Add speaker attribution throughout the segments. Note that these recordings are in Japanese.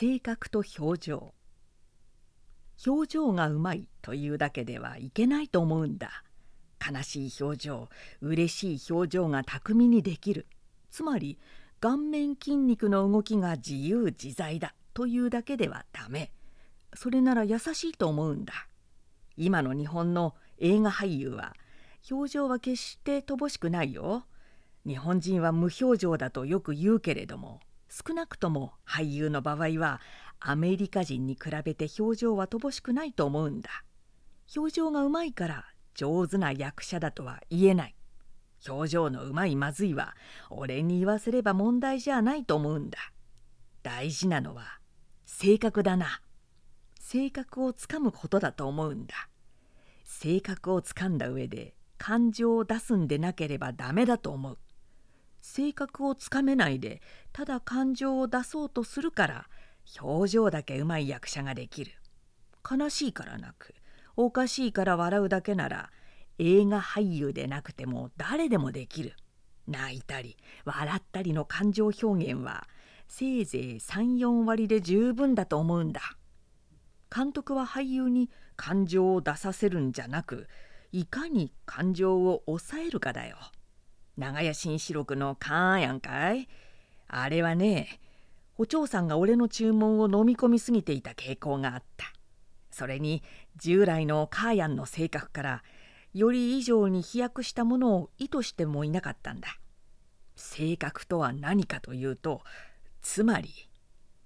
Speaker 1: 性格と表情。表情がうまいというだけではいけないと思うんだ。悲しい表情嬉しい表情が巧みにできる。つまり顔面筋肉の動きが自由自在だというだけではダメ。それなら優しいと思うんだ。今の日本の映画俳優は表情は決して乏しくないよ。日本人は無表情だとよく言うけれども少なくとも俳優の場合はアメリカ人に比べて表情は乏しくないと思うんだ。表情がうまいから上手な役者だとは言えない。表情のうまいまずいは俺に言わせれば問題じゃないと思うんだ。大事なのは性格だな。性格をつかむことだと思うんだ。性格をつかんだ上で感情を出すんでなければダメだと思う。性格をつかめないでただ感情を出そうとするから表情だけうまい役者ができる。悲しいからなくおかしいから笑うだけなら映画俳優でなくても誰でもできる。泣いたり笑ったりの感情表現はせいぜい34割で十分だと思うんだ。監督は俳優に感情を出させるんじゃなくいかに感情を抑えるかだよ。長屋新四六のカーやんかい。あれはねお嬢さんが俺の注文を飲み込みすぎていた傾向があった。それに従来のカーヤンの性格からより以上に飛躍したものを意図してもいなかったんだ。性格とは何かというとつまり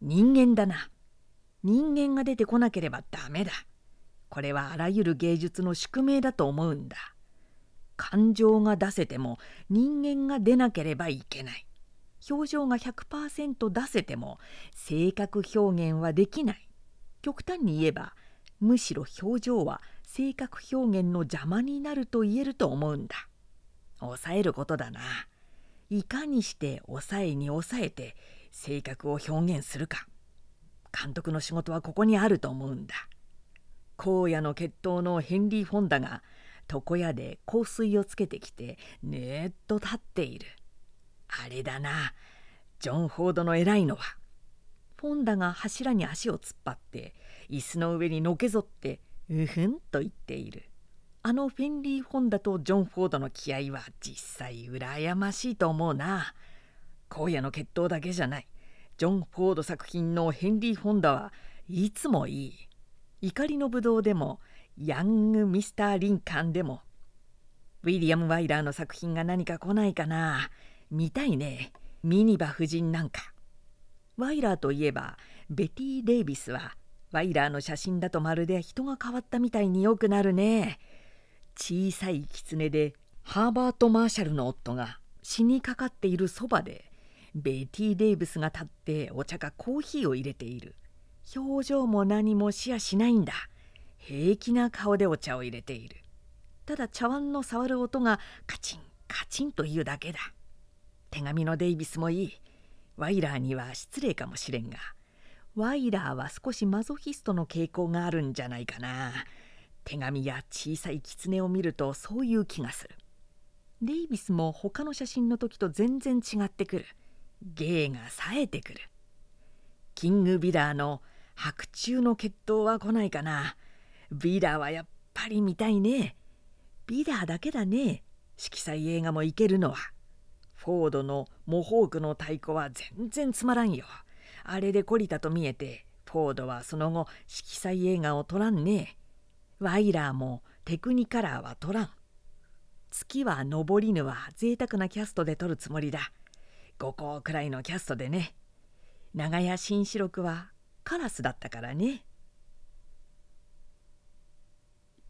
Speaker 1: 人間だな。人間が出てこなければダメだ。これはあらゆる芸術の宿命だと思うんだ。感情が出せても人間が出なければいけない。表情が100%出せても性格表現はできない。極端に言えばむしろ表情は性格表現の邪魔になると言えると思うんだ。抑えることだな。いかにして抑えに抑えて性格を表現するか。監督の仕事はここにあると思うんだ。荒野の血統のヘンリー・フォンダが床屋で香水をつけてきてねーっと立っている。あれだな。ジョン・フォードの偉いのは。フォンダが柱に足を突っ張って椅子の上にのけぞってうふんと言っている。あのフェンリー・フォンダとジョン・フォードの気合は実際羨ましいと思うな。荒野の決闘だけじゃない。ジョン・フォード作品のヘンリー・フォンダはいつもいい。怒りのぶどうでもヤング・ミスター・リンカンでも。ウィリアム・ワイラーの作品が何か来ないかな。見たいね。ミニバ夫人なんか。ワイラーといえばベティ・デイビスはワイラーの写真だとまるで人が変わったみたいによくなるね。小さい狐でハーバート・マーシャルの夫が死にかかっているそばでベティ・デイビスが立ってお茶かコーヒーを入れている。表情も何もしやしないんだ。平気な顔でお茶を入れている。ただ茶碗の触る音がカチンカチンというだけだ。手紙のデイビスもいい。ワイラーには失礼かもしれんがワイラーは少しマゾヒストの傾向があるんじゃないかな。手紙や小さい狐を見るとそういう気がする。デイビスも他の写真の時と全然違ってくる。芸が冴えてくる。キングビラーの白昼の決闘は来ないかな。ビラーはやっぱり見たいね。ビラーだけだね。色彩映画もいけるのは。フォードのモホークの太鼓は全然つまらんよ。あれで懲りたと見えてフォードはその後色彩映画を撮らんね。ワイラーもテクニカラーは撮らん。月は昇りぬは贅沢なキャストで撮るつもりだ。5校くらいのキャストでね。長屋新四六はカラスだったからね。